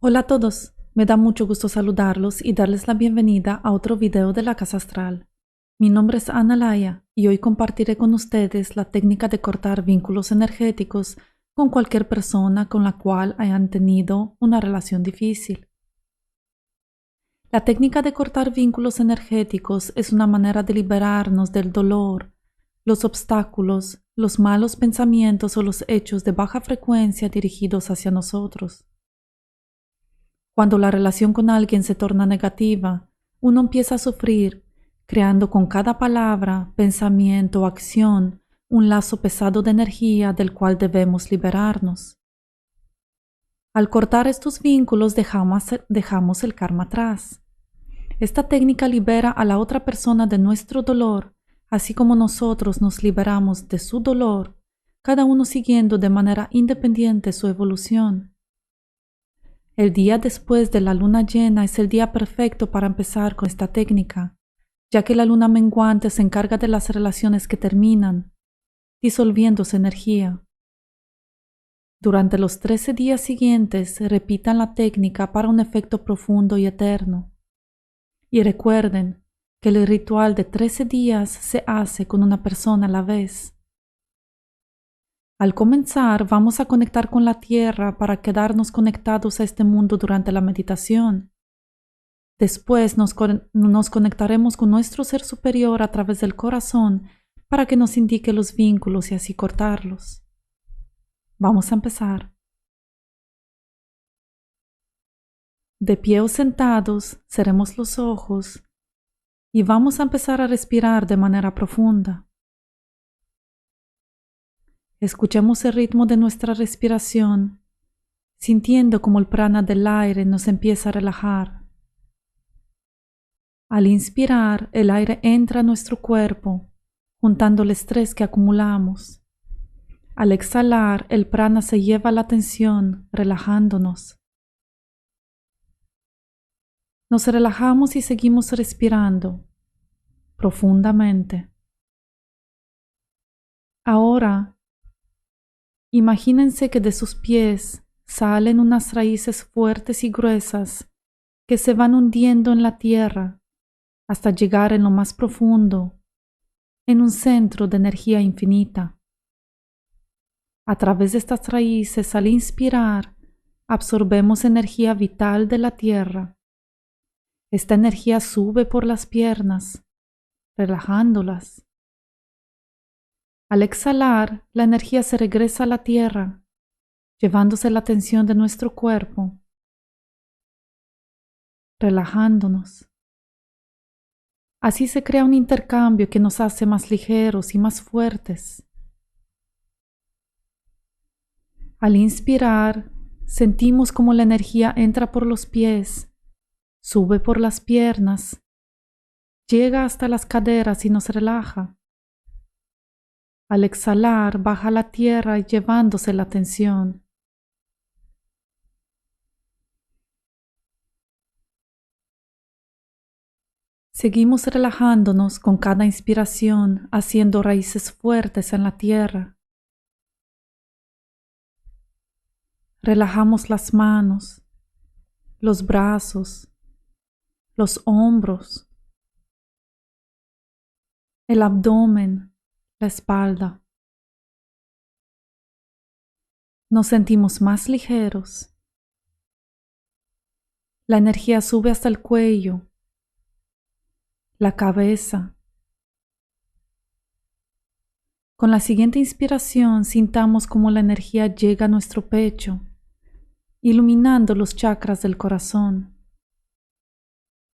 Hola a todos, me da mucho gusto saludarlos y darles la bienvenida a otro video de la Casa Astral. Mi nombre es Ana Laya y hoy compartiré con ustedes la técnica de cortar vínculos energéticos con cualquier persona con la cual hayan tenido una relación difícil. La técnica de cortar vínculos energéticos es una manera de liberarnos del dolor, los obstáculos, los malos pensamientos o los hechos de baja frecuencia dirigidos hacia nosotros. Cuando la relación con alguien se torna negativa, uno empieza a sufrir, creando con cada palabra, pensamiento o acción un lazo pesado de energía del cual debemos liberarnos. Al cortar estos vínculos dejamos, dejamos el karma atrás. Esta técnica libera a la otra persona de nuestro dolor, así como nosotros nos liberamos de su dolor, cada uno siguiendo de manera independiente su evolución. El día después de la luna llena es el día perfecto para empezar con esta técnica, ya que la luna menguante se encarga de las relaciones que terminan, disolviendo su energía. Durante los trece días siguientes repitan la técnica para un efecto profundo y eterno. Y recuerden que el ritual de trece días se hace con una persona a la vez. Al comenzar, vamos a conectar con la tierra para quedarnos conectados a este mundo durante la meditación. Después nos, conectaremos con nuestro ser superior a través del corazón para que nos indique los vínculos y así cortarlos. Vamos a empezar. De pie o sentados, cerremos los ojos y vamos a empezar a respirar de manera profunda. Escuchemos el ritmo de nuestra respiración, sintiendo como el prana del aire nos empieza a relajar. Al inspirar, el aire entra a nuestro cuerpo, juntando el estrés que acumulamos. Al exhalar, el prana se lleva la tensión, relajándonos. Nos relajamos y seguimos respirando profundamente. Ahora Imagínense que de sus pies salen unas raíces fuertes y gruesas que se van hundiendo en la tierra hasta llegar en lo más profundo, en un centro de energía infinita. A través de estas raíces, al inspirar, absorbemos energía vital de la tierra. Esta energía sube por las piernas, relajándolas. Al exhalar, la energía se regresa a la tierra, llevándose la tensión de nuestro cuerpo, relajándonos. Así se crea un intercambio que nos hace más ligeros y más fuertes. Al inspirar, sentimos como la energía entra por los pies, sube por las piernas, llega hasta las caderas y nos relaja. Al exhalar, baja la tierra llevándose la tensión. Seguimos relajándonos con cada inspiración, haciendo raíces fuertes en la tierra. Relajamos las manos, los brazos, los hombros, el abdomen, la espalda. Nos sentimos más ligeros. La energía sube hasta el cuello, la cabeza. Con la siguiente inspiración sintamos como la energía llega a nuestro pecho, iluminando los chakras del corazón.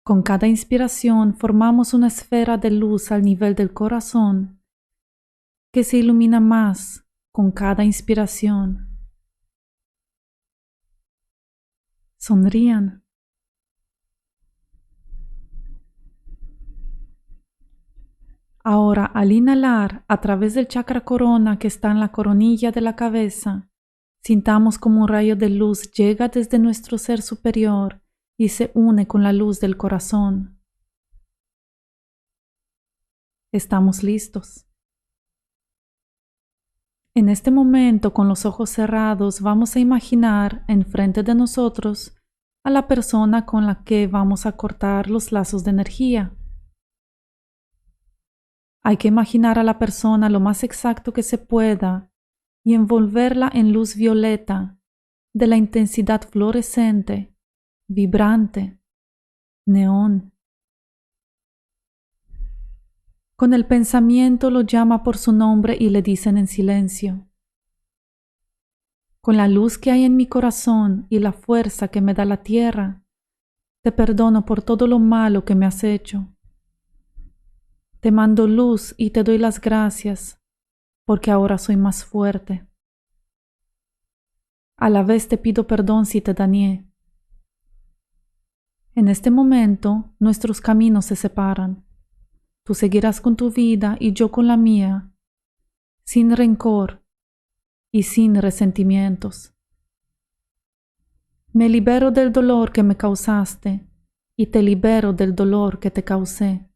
Con cada inspiración formamos una esfera de luz al nivel del corazón que se ilumina más con cada inspiración. Sonrían. Ahora, al inhalar a través del chakra corona que está en la coronilla de la cabeza, sintamos como un rayo de luz llega desde nuestro ser superior y se une con la luz del corazón. Estamos listos. En este momento, con los ojos cerrados, vamos a imaginar enfrente de nosotros a la persona con la que vamos a cortar los lazos de energía. Hay que imaginar a la persona lo más exacto que se pueda y envolverla en luz violeta de la intensidad fluorescente, vibrante, neón. Con el pensamiento lo llama por su nombre y le dicen en silencio. Con la luz que hay en mi corazón y la fuerza que me da la tierra, te perdono por todo lo malo que me has hecho. Te mando luz y te doy las gracias, porque ahora soy más fuerte. A la vez te pido perdón si te dañé. En este momento nuestros caminos se separan. Tú seguirás con tu vida y yo con la mía, sin rencor y sin resentimientos. Me libero del dolor que me causaste y te libero del dolor que te causé.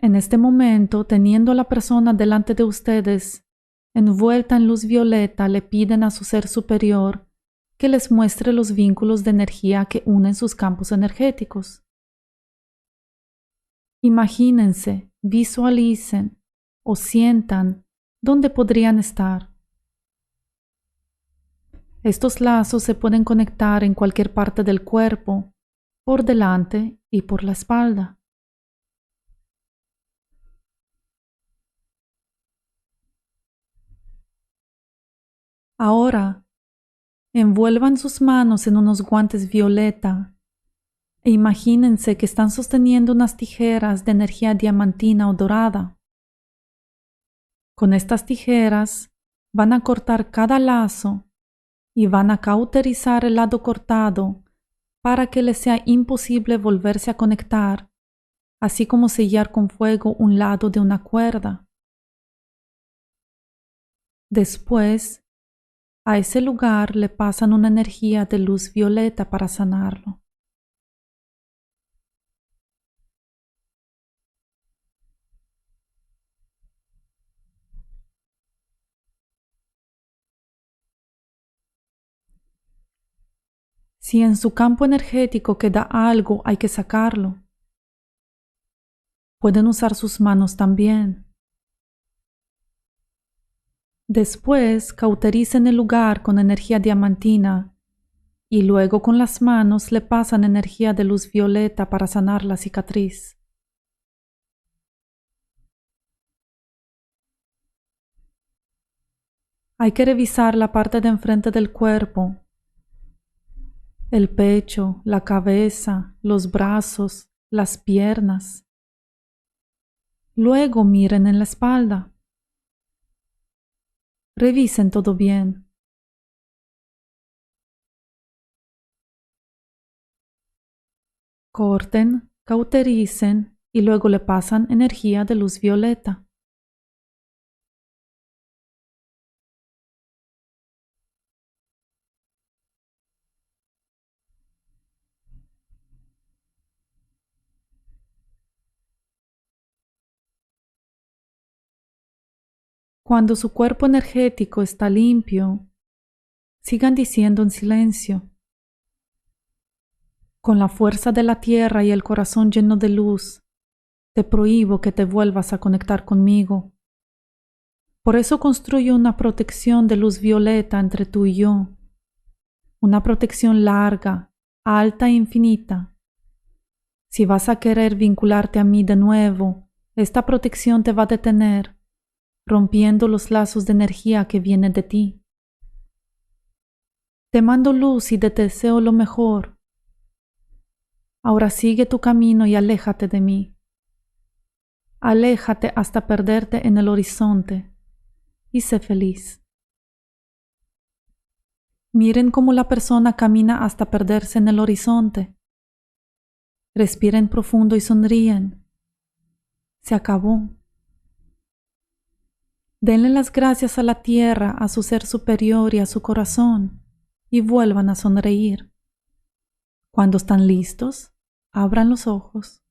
En este momento, teniendo a la persona delante de ustedes, envuelta en luz violeta, le piden a su ser superior que les muestre los vínculos de energía que unen sus campos energéticos. Imagínense, visualicen o sientan dónde podrían estar. Estos lazos se pueden conectar en cualquier parte del cuerpo, por delante y por la espalda. Ahora, envuelvan sus manos en unos guantes violeta e imagínense que están sosteniendo unas tijeras de energía diamantina o dorada. Con estas tijeras van a cortar cada lazo y van a cauterizar el lado cortado para que les sea imposible volverse a conectar, así como sellar con fuego un lado de una cuerda. Después, a ese lugar le pasan una energía de luz violeta para sanarlo. Si en su campo energético queda algo, hay que sacarlo. Pueden usar sus manos también. Después cautericen el lugar con energía diamantina y luego con las manos le pasan energía de luz violeta para sanar la cicatriz. Hay que revisar la parte de enfrente del cuerpo, el pecho, la cabeza, los brazos, las piernas. Luego miren en la espalda. Revisen todo bien. Corten, cautericen y luego le pasan energía de luz violeta. Cuando su cuerpo energético está limpio, sigan diciendo en silencio. Con la fuerza de la tierra y el corazón lleno de luz, te prohíbo que te vuelvas a conectar conmigo. Por eso construyo una protección de luz violeta entre tú y yo, una protección larga, alta e infinita. Si vas a querer vincularte a mí de nuevo, esta protección te va a detener rompiendo los lazos de energía que vienen de ti. Te mando luz y te deseo lo mejor. Ahora sigue tu camino y aléjate de mí. Aléjate hasta perderte en el horizonte y sé feliz. Miren cómo la persona camina hasta perderse en el horizonte. Respiren profundo y sonríen. Se acabó. Denle las gracias a la tierra, a su ser superior y a su corazón, y vuelvan a sonreír. Cuando están listos, abran los ojos.